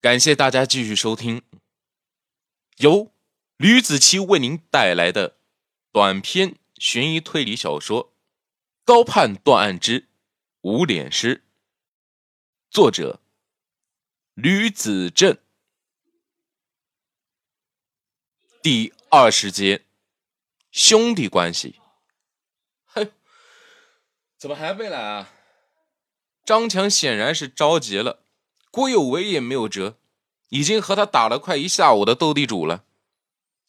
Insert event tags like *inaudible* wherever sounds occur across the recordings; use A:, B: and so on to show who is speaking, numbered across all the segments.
A: 感谢大家继续收听，由吕子期为您带来的短篇悬疑推理小说《高判断案之无脸师》，作者吕子正，第二十节兄弟关系。嘿，怎么还没来啊？张强显然是着急了。郭有为也没有辙，已经和他打了快一下午的斗地主了。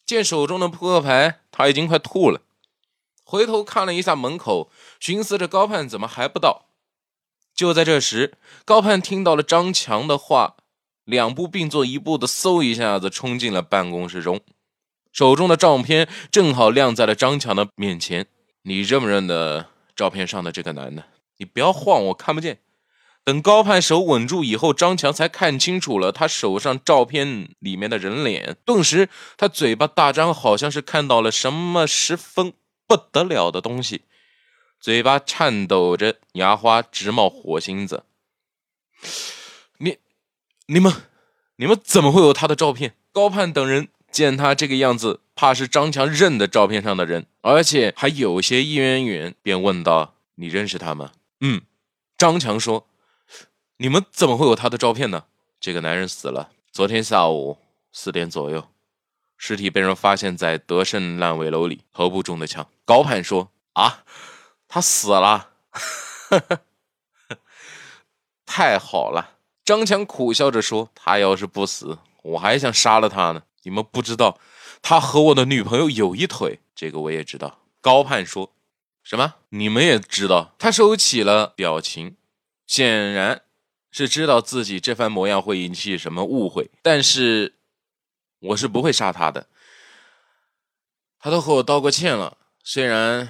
A: 见手中的扑克牌，他已经快吐了。回头看了一下门口，寻思着高盼怎么还不到。就在这时，高盼听到了张强的话，两步并作一步的嗖一下子冲进了办公室中，手中的照片正好亮在了张强的面前。你认不认得照片上的这个男的？你不要晃，我看不见。等高盼手稳住以后，张强才看清楚了他手上照片里面的人脸。顿时，他嘴巴大张，好像是看到了什么十分不得了的东西，嘴巴颤抖着，牙花直冒火星子。你、你们、你们怎么会有他的照片？高盼等人见他这个样子，怕是张强认得照片上的人，而且还有些渊源，便问道：“你认识他吗？”“嗯。”张强说。你们怎么会有他的照片呢？这个男人死了，昨天下午四点左右，尸体被人发现在德胜烂尾楼里，头部中的枪。高盼说：“啊，他死了，*laughs* 太好了。”张强苦笑着说：“他要是不死，我还想杀了他呢。你们不知道，他和我的女朋友有一腿，这个我也知道。”高盼说：“什么？你们也知道？”他收起了表情，显然。是知道自己这番模样会引起什么误会，但是我是不会杀他的。他都和我道过歉了，虽然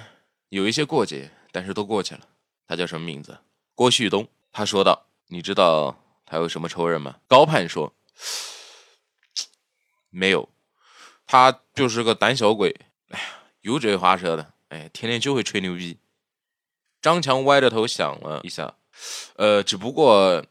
A: 有一些过节，但是都过去了。他叫什么名字？郭旭东。他说道：“你知道他有什么仇人吗？”高盼说：“没有，他就是个胆小鬼。哎呀，油嘴滑舌的，哎，天天就会吹牛逼。”张强歪着头想了一下。呃，只不过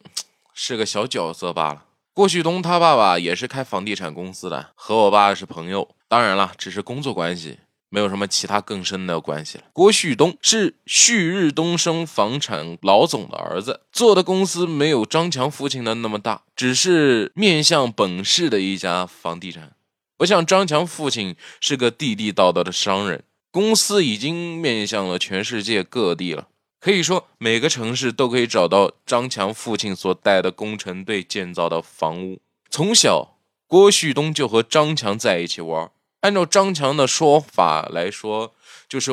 A: 是个小角色罢了。郭旭东他爸爸也是开房地产公司的，和我爸是朋友。当然了，只是工作关系，没有什么其他更深的关系了。郭旭东是旭日东升房产老总的儿子，做的公司没有张强父亲的那么大，只是面向本市的一家房地产，不像张强父亲是个地地道道的商人，公司已经面向了全世界各地了。可以说，每个城市都可以找到张强父亲所带的工程队建造的房屋。从小，郭旭东就和张强在一起玩。按照张强的说法来说，就是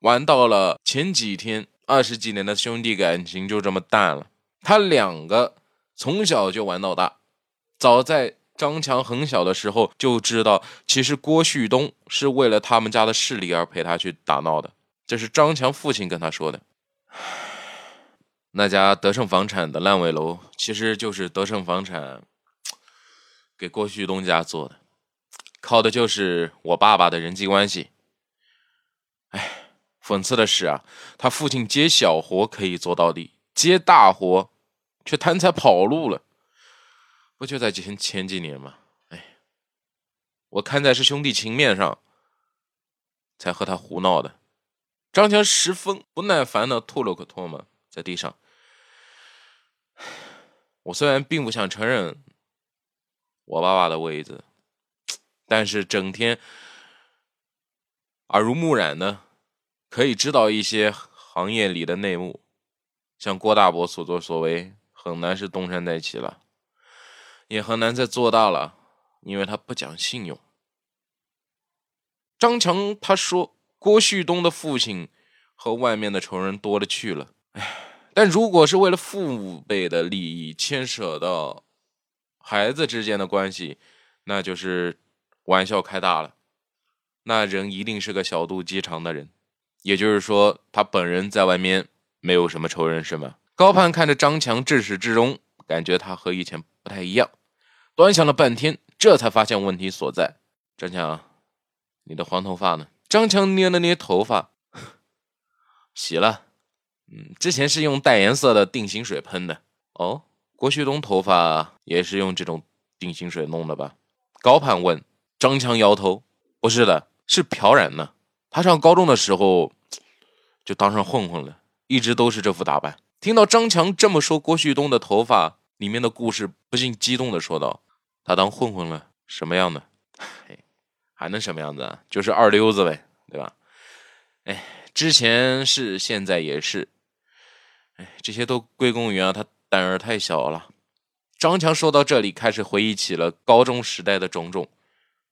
A: 玩到了前几天，二十几年的兄弟感情就这么淡了。他两个从小就玩到大，早在张强很小的时候就知道，其实郭旭东是为了他们家的势力而陪他去打闹的。这是张强父亲跟他说的。*sighs* 那家德胜房产的烂尾楼，其实就是德胜房产 *tsk* 给郭旭东家做的，靠的就是我爸爸的人际关系。哎，讽刺的是啊，他父亲接小活可以做到底，接大活却贪财跑路了。不就在前前几年吗？哎，我看在是兄弟情面上，才和他胡闹的。张强十分不耐烦的吐了口唾沫在地上。*sighs* 我虽然并不想承认我爸爸的位子，但是整天耳濡目染呢，可以知道一些行业里的内幕。像郭大伯所作所为，很难是东山再起了，也很难再做大了，因为他不讲信用。张强他说。郭旭东的父亲和外面的仇人多了去了，哎，但如果是为了父辈的利益牵扯到孩子之间的关系，那就是玩笑开大了。那人一定是个小肚鸡肠的人，也就是说，他本人在外面没有什么仇人，是吗？高盼看着张强，至始至终感觉他和以前不太一样，端详了半天，这才发现问题所在。张强，你的黄头发呢？张强捏了捏头发，*laughs* 洗了。嗯，之前是用带颜色的定型水喷的。哦，郭旭东头发也是用这种定型水弄的吧？高盼问。张强摇头，不是的，是朴然呢。他上高中的时候就当上混混了，一直都是这副打扮。听到张强这么说，郭旭东的头发里面的故事不禁激动的说道：“他当混混了，什么样的？嘿，还能什么样子啊？就是二流子呗，对吧？哎，之前是，现在也是。哎，这些都归功于啊，他胆儿太小了。”张强说到这里，开始回忆起了高中时代的种种。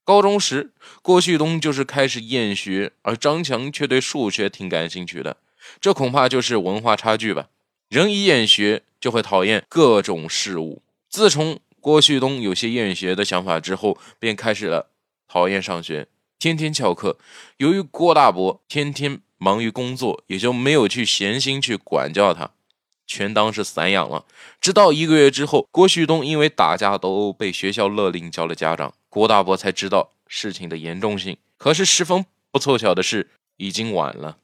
A: 高中时，郭旭东就是开始厌学，而张强却对数学挺感兴趣的。这恐怕就是文化差距吧。人一厌学，就会讨厌各种事物。自从郭旭东有些厌学的想法之后，便开始了讨厌上学，天天翘课。由于郭大伯天天忙于工作，也就没有去闲心去管教他，全当是散养了。直到一个月之后，郭旭东因为打架斗殴被学校勒令叫了家长。郭大伯才知道事情的严重性，可是十分不凑巧的是，已经晚了。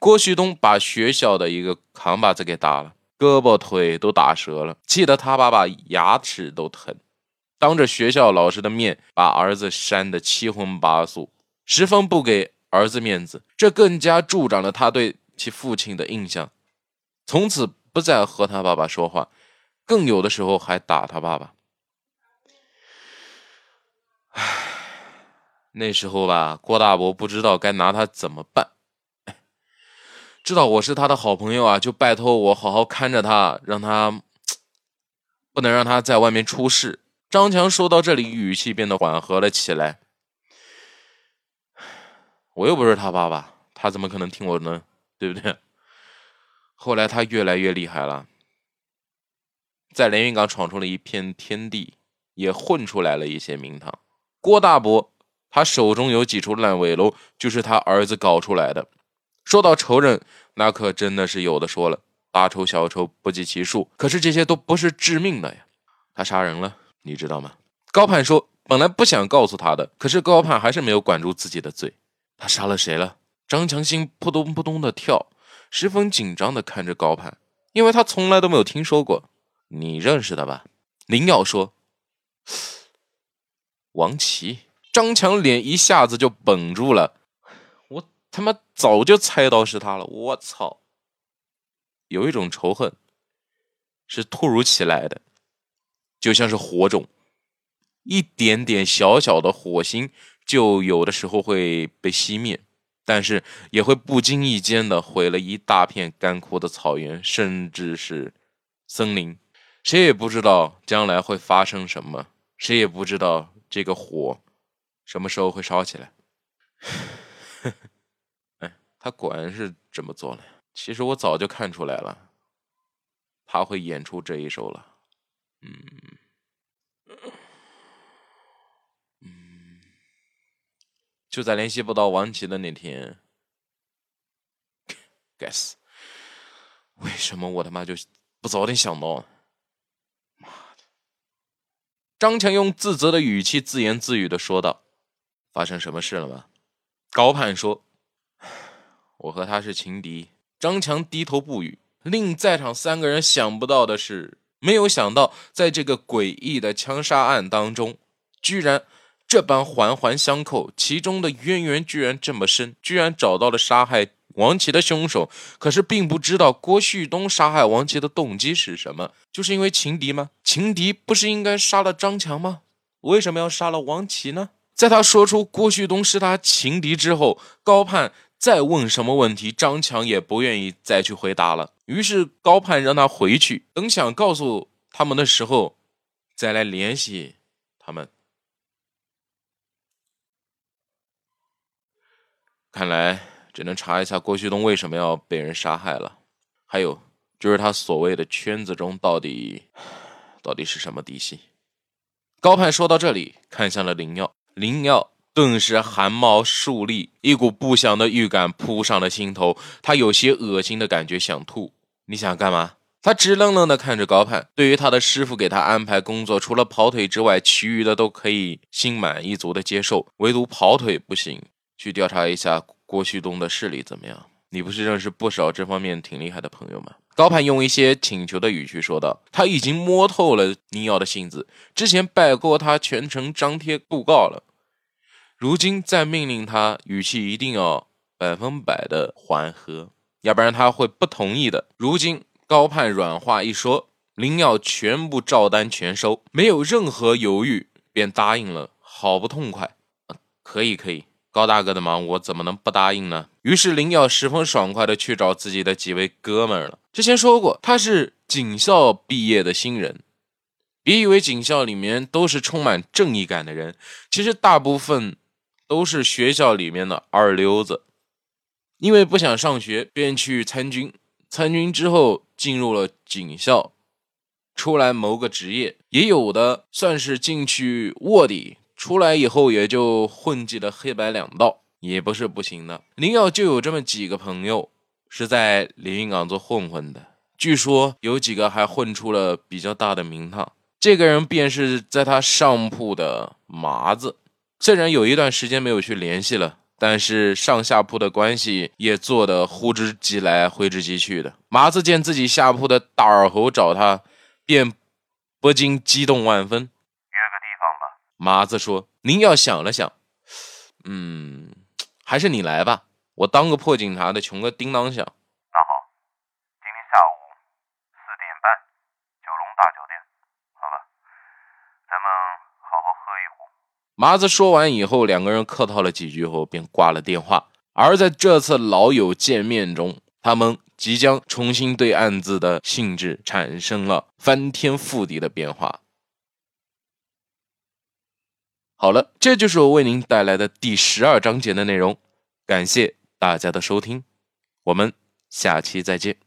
A: 郭旭东把学校的一个扛把子给打了，胳膊腿都打折了，气得他爸爸牙齿都疼，当着学校老师的面把儿子扇得七荤八素，十分不给儿子面子，这更加助长了他对其父亲的印象，从此不再和他爸爸说话，更有的时候还打他爸爸。唉那时候吧，郭大伯不知道该拿他怎么办。知道我是他的好朋友啊，就拜托我好好看着他，让他 *tsk* 不能让他在外面出事。张强说到这里，语气变得缓和了起来。我又不是他爸爸，他怎么可能听我呢？对不对？后来他越来越厉害了，在连云港闯出了一片天地，也混出来了一些名堂。郭大伯。他手中有几处烂尾楼，就是他儿子搞出来的。说到仇人，那可真的是有的说了，大仇小仇不计其数。可是这些都不是致命的呀。他杀人了，你知道吗？高盼说，本来不想告诉他的，可是高盼还是没有管住自己的嘴。他杀了谁了？张强心扑通扑通的跳，十分紧张的看着高盼，因为他从来都没有听说过。你认识的吧？林耀说，王琦。张强脸一下子就绷住了，我他妈早就猜到是他了，我操！有一种仇恨是突如其来的，就像是火种，一点点小小的火星，就有的时候会被熄灭，但是也会不经意间的毁了一大片干枯的草原，甚至是森林。谁也不知道将来会发生什么，谁也不知道这个火。什么时候会烧起来？*sighs* 哎，他果然是这么做了。其实我早就看出来了，他会演出这一手了。嗯嗯，就在联系不到王琦的那天，该死！为什么我他妈就不早点想到？妈的！张强用自责的语气自言自语的说道。发生什么事了吗？高盼说：“我和他是情敌。”张强低头不语。令在场三个人想不到的是，没有想到在这个诡异的枪杀案当中，居然这般环环相扣，其中的渊源居然这么深，居然找到了杀害王琦的凶手。可是并不知道郭旭东杀害王琦的动机是什么，就是因为情敌吗？情敌不是应该杀了张强吗？为什么要杀了王琦呢？在他说出郭旭东是他情敌之后，高盼再问什么问题，张强也不愿意再去回答了。于是高盼让他回去，等想告诉他们的时候，再来联系他们。看来只能查一下郭旭东为什么要被人杀害了，还有就是他所谓的圈子中到底到底是什么底细。高盼说到这里，看向了林耀。林耀顿时汗毛竖立，一股不祥的预感扑上了心头。他有些恶心的感觉，想吐。你想干嘛？他直愣愣地看着高盼。对于他的师傅给他安排工作，除了跑腿之外，其余的都可以心满意足的接受，唯独跑腿不行。去调查一下郭旭东的势力怎么样？你不是认识不少这方面挺厉害的朋友吗？高盼用一些请求的语气说道：“他已经摸透了林瑶的性子，之前拜过他全程张贴布告了，如今再命令他，语气一定要百分百的缓和，要不然他会不同意的。”如今高盼软话一说，林耀全部照单全收，没有任何犹豫，便答应了，好不痛快。可以，可以。高大哥的忙，我怎么能不答应呢？于是林耀十分爽快的去找自己的几位哥们了。之前说过，他是警校毕业的新人，别以为警校里面都是充满正义感的人，其实大部分都是学校里面的二流子。因为不想上学，便去参军，参军之后进入了警校，出来谋个职业，也有的算是进去卧底。出来以后也就混迹了黑白两道，也不是不行的。林耀就有这么几个朋友是在连云港做混混的，据说有几个还混出了比较大的名堂。这个人便是在他上铺的麻子，虽然有一段时间没有去联系了，但是上下铺的关系也做得呼之即来挥之即去的。麻子见自己下铺的大耳猴找他，便不禁激动万分。约个地方吧麻子说：“您要想了想，嗯，还是你来吧。我当个破警察的，穷个叮当响。”
B: 那好，今天下午四点半，九龙大酒店，好吧，咱们好好喝一壶。
A: 麻子说完以后，两个人客套了几句后，便挂了电话。而在这次老友见面中，他们即将重新对案子的性质产生了翻天覆地的变化。好了，这就是我为您带来的第十二章节的内容，感谢大家的收听，我们下期再见。